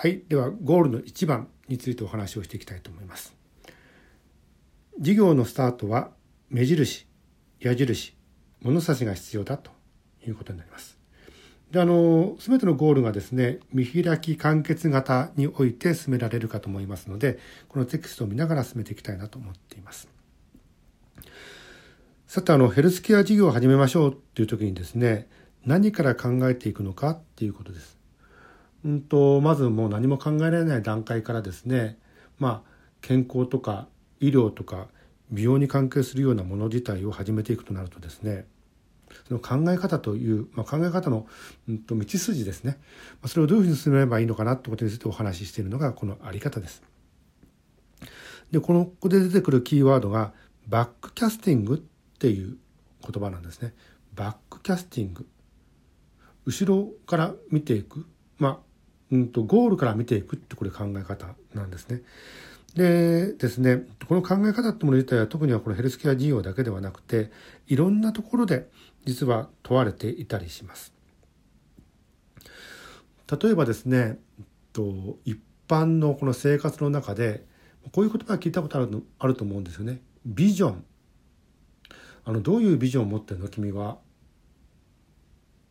はいではゴールの1番についてお話をしていきたいと思います。事業のスタートは目印矢印物差しが必要だということになります。であの全てのゴールがですね見開き完結型において進められるかと思いますのでこのテキストを見ながら進めていきたいなと思っています。さてあのヘルスケア事業を始めましょうっていう時にですね何から考えていくのかっていうことです。うんとまずもう何も考えられない段階からですねまあ健康とか医療とか美容に関係するようなもの自体を始めていくとなるとですねその考え方という、まあ、考え方の、うんと、道筋ですね、まあ、それをどういうふうに進めればいいのかなってことについてお話ししているのがこのあり方です。でこのここで出てくるキーワードがバックキャスティングっていう言葉なんですね。バックキャスティング後ろから見ていくまあうんとゴールから見ていくってこれ考え方なんですね。でですねこの考え方ってもの自体は特にはこのヘルスケア事業だけではなくていろんなところで実は問われていたりします。例えばですねと一般のこの生活の中でこういう言葉聞いたことあるあると思うんですよね。ビジョンあのどういうビジョンを持ってるの？君は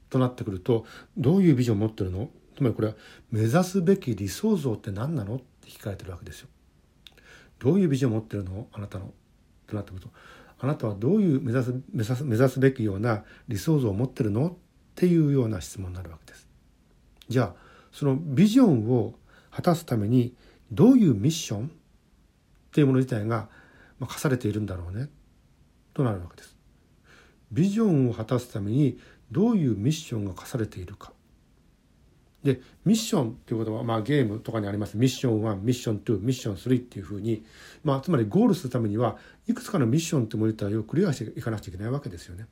となってくるとどういうビジョンを持ってるの？つまりこれは目指すべき理想像って何なのって聞かれてるわけですよ。どういうビジョンを持ってるの？あなたのとなってくるとあなたはどういう目指す目指す目指すべきような理想像を持ってるの？っていうような質問になるわけです。じゃあそのビジョンを果たすためにどういうミッションっていうもの自体が課されているんだろうねとなるわけです。ビジョンを果たすためにどういうミッションが課されているか。でミッションっていうことは、まあ、ゲームとかにあります。ミッション1ミッション2ミッション3っていうふうに、まあ、つまりゴールするためにはいくつかのミッションってモニターをクリアしていかなくちゃいけないわけですよね。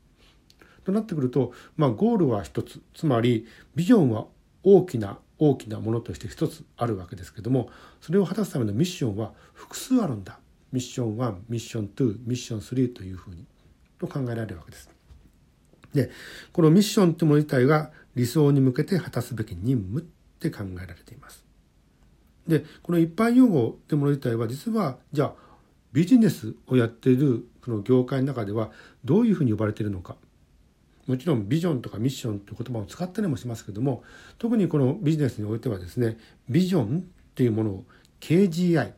となってくると、まあ、ゴールは一つ。つまりビジョンは大きな大きなものとして一つあるわけですけどもそれを果たすためのミッションは複数あるんだ。ミッション1ミッション2ミッション3というふうに。と考えられるわけです。でこのミッションというもの自体が理想に向けて果たすべき任務って考えられています。でこの一般用語というもの自体は実はじゃあビジネスをやっているその業界の中ではどういうふうに呼ばれているのかもちろんビジョンとかミッションという言葉を使ったりもしますけども特にこのビジネスにおいてはですねビジョンっていうものを KGI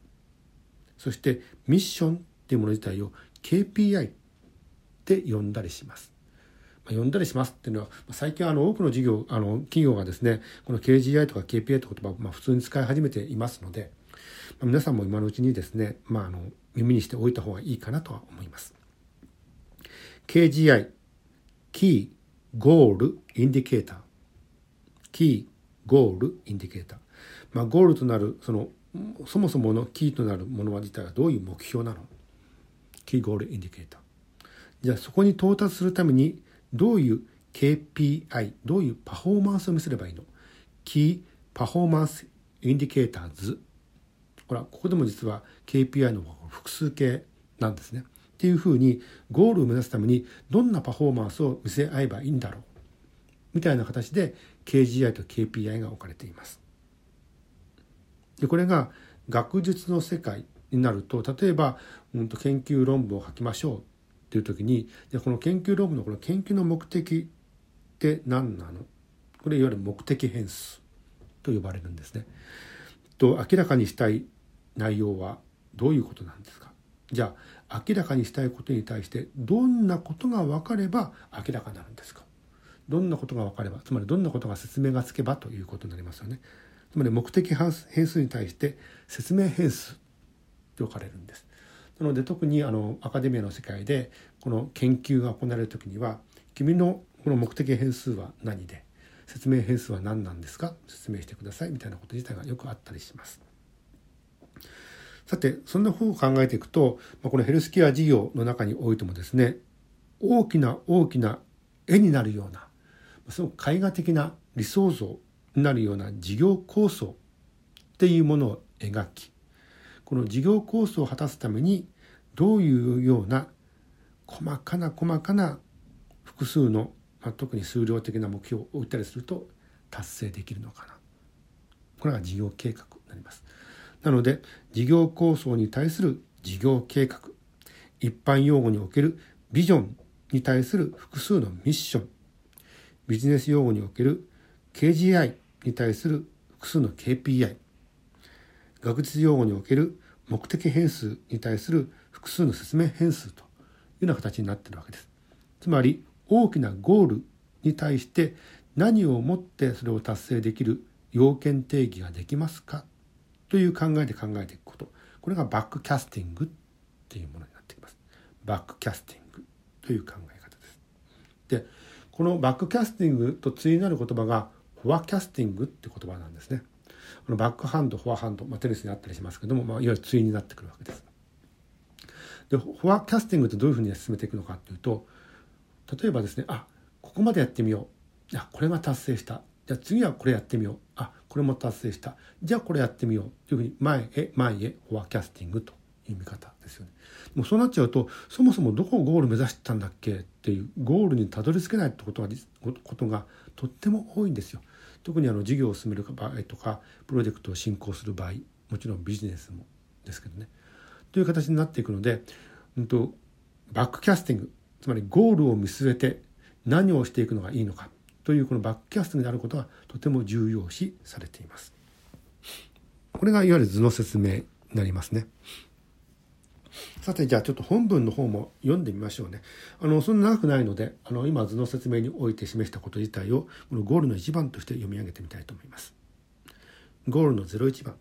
そしてミッションっていうもの自体を KPI って呼んだりします。呼んだりしますっていうのは最近あの多くの事業あの企業がですねこの KGI とか KPI という言葉をまあ普通に使い始めていますので、まあ、皆さんも今のうちにですね、まあ、あの耳にしておいた方がいいかなとは思います。KGI Key Goal Indicator Key Goal Indicator まあゴールとなるそのそもそものキーとなるものは自体はどういう目標なの？ Key Goal Indicator じゃあそこに到達するためにどういう KPI どういうパフォーマンスを見せればいいの？ Key Performanceインディケーターズほらここでも実は KPI の複数形なんですね。っていうふうにゴールを目指すためにどんなパフォーマンスを見せ合えばいいんだろう？みたいな形で KGI と KPI が置かれています。でこれが学術の世界になると例えば、うん、と研究論文を書きましょう。っていう時にこの研究論文のこの研究の目的って何なの？これいわゆる目的変数と呼ばれるんですね。と明らかにしたい内容はどういうことなんですか？じゃあ明らかにしたいことに対してどんなことが分かれば明らかになるんですか？どんなことが分かればつまりどんなことが説明がつけばということになりますよね。つまり目的変数に対して説明変数と呼ばれるんです。なので特にあのアカデミアの世界でこの研究が行われる時には君のこの目的変数は何で説明変数は何なんですか説明してくださいみたいなこと自体がよくあったりします。さてそんな方を考えていくとこのヘルスケア事業の中においてもですね大きな大きな絵になるようなすごく絵画的な理想像になるような事業構想っていうものを描きこの事業構想を果たすためにどういうような細かな細かな複数の、まあ、特に数量的な目標を置いたりすると達成できるのかな。これが事業計画になります。なので事業構想に対する事業計画一般用語におけるビジョンに対する複数のミッションビジネス用語における KGI に対する複数の KPI 学術用語における目的変数に対する複数の説明変数というような形になっているわけです。つまり大きなゴールに対して何をもってそれを達成できる要件定義ができますかという考えで考えていくことこれがバックキャスティングっていうものになってきます。バックキャスティングという考え方です。でこのバックキャスティングと対になる言葉がforecasting って言葉なんですね。このバックハンドフォアハンド、まあ、テニスにあったりしますけども、まあ、いわゆる対になってくるわけです。で forecasting ってどういうふうに進めていくのかっていうと例えばですねあここまでやってみようあこれは達成したじゃあ次はこれやってみようあこれも達成したじゃあこれやってみようというふうに前へ前へ forecasting という見方ですよね。もうそうなっちゃうとそもそもどこをゴール目指してたんだっけっていうゴールにたどり着けないってことがことがとっても多いんですよ。特にあの事業を進める場合とかプロジェクトを進行する場合もちろんビジネスもですけどねという形になっていくので、うんと、バックキャスティングつまりゴールを見据えて何をしていくのがいいのかというこのバックキャスティングであることがとても重要視されています。これがいわゆる図の説明になりますね。さてじゃあちょっと本文の方も読んでみましょうね。あのそんな長くないのであの今図の説明において示したこと自体をこのゴールの1番として読み上げてみたいと思います。ゴールの01番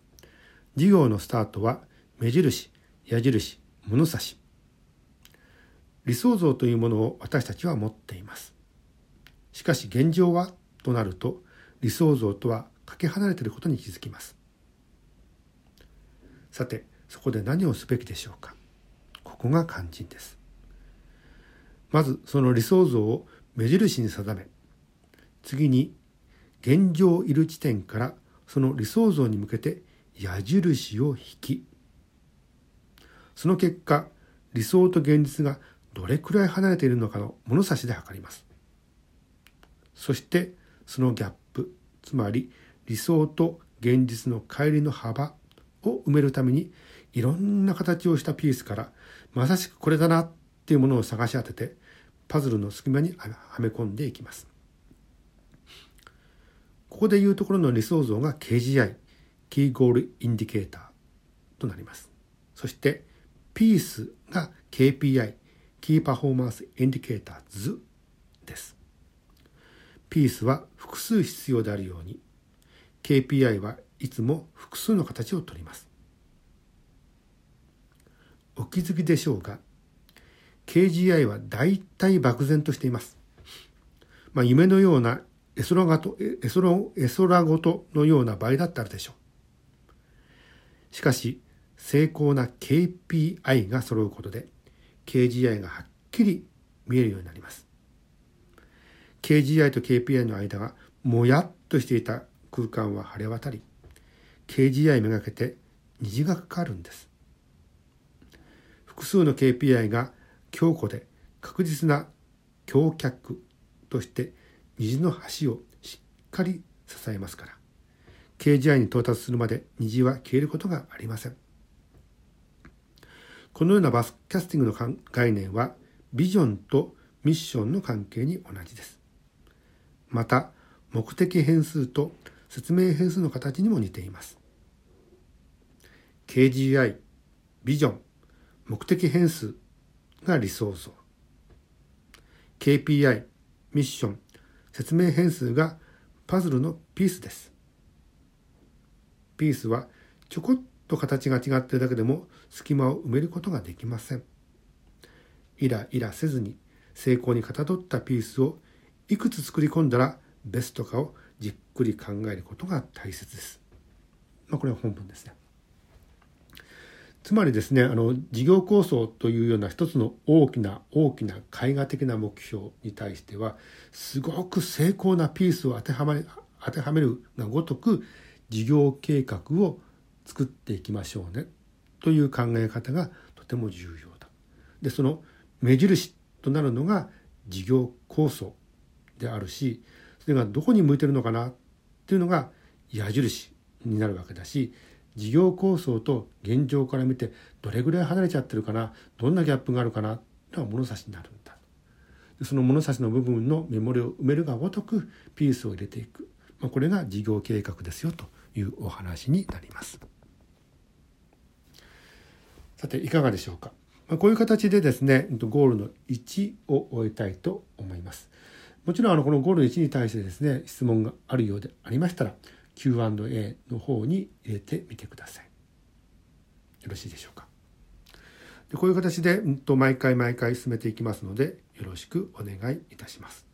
事業のスタートは目印矢印物差し理想像というものを私たちは持っています。しかし現状はとなると理想像とはかけ離れていることに気づきます。さてそこで何をすべきでしょうかここが肝心です。まずその理想像を目印に定め次に現状いる地点からその理想像に向けて矢印を引きその結果理想と現実がどれくらい離れているのかの物差しで測りますそしてそのギャップつまり理想と現実の乖離の幅を埋めるためにいろんな形をしたピースからまさしくこれだなっていうものを探し当ててパズルの隙間にはめ込んでいきます。ここでいうところの理想像が KGI、 Key Goal Indicator となります。そしてピースが KPI、 Key Performance Indicator 図です。ピースは複数必要であるように KPI はいつも複数の形をとります。お気づきでしょうが KGI は大体漠然としています。まあ、夢のような絵空がと絵空絵空ごとのような場合だったらでしょう。しかし成功な KPI が揃うことで KGI がはっきり見えるようになります。KGI と KPI の間がもやっとしていた空間は晴れ渡り KGI めがけて虹がかかるんです。複数の KPI が強固で確実な橋脚として虹の橋をしっかり支えますから。KGI に到達するまで虹は消えることがありません。このようなバスキャスティングの概念はビジョンとミッションの関係に同じです。また目的変数と説明変数の形にも似ています。KGI ビジョン目的変数が理想像 KPI ミッション説明変数がパズルのピースですピースはちょこっと形が違っているだけでも隙間を埋めることができませんイライラせずに成功にかたどったピースをいくつ作り込んだらベストかをじっくり考えることが大切です。まあ、これは本文ですね。つまりですねあの事業構想というような一つの大きな大きな絵画的な目標に対してはすごく精巧なピースを当てはめ当てはめるがごとく事業計画を作っていきましょうねという考え方がとても重要だ。でその目印となるのが事業構想であるしそれがどこに向いてるのかなっていうのが矢印になるわけだし事業構想と現状から見てどれぐらい離れちゃってるかなどんなギャップがあるかなとは物差しになるんだ。その物差しの部分のメモリを埋めるがごとくピースを入れていく、まあ、これが事業計画ですよというお話になります。さていかがでしょうか、まあ、こういう形でですねゴールの1を終えたいと思います。もちろんあのこのゴール1に対してですね質問があるようでありましたら Q&A の方に入れてみてください。よろしいでしょうか？でこういう形で、うん、と毎回毎回進めていきますのでよろしくお願いいたします。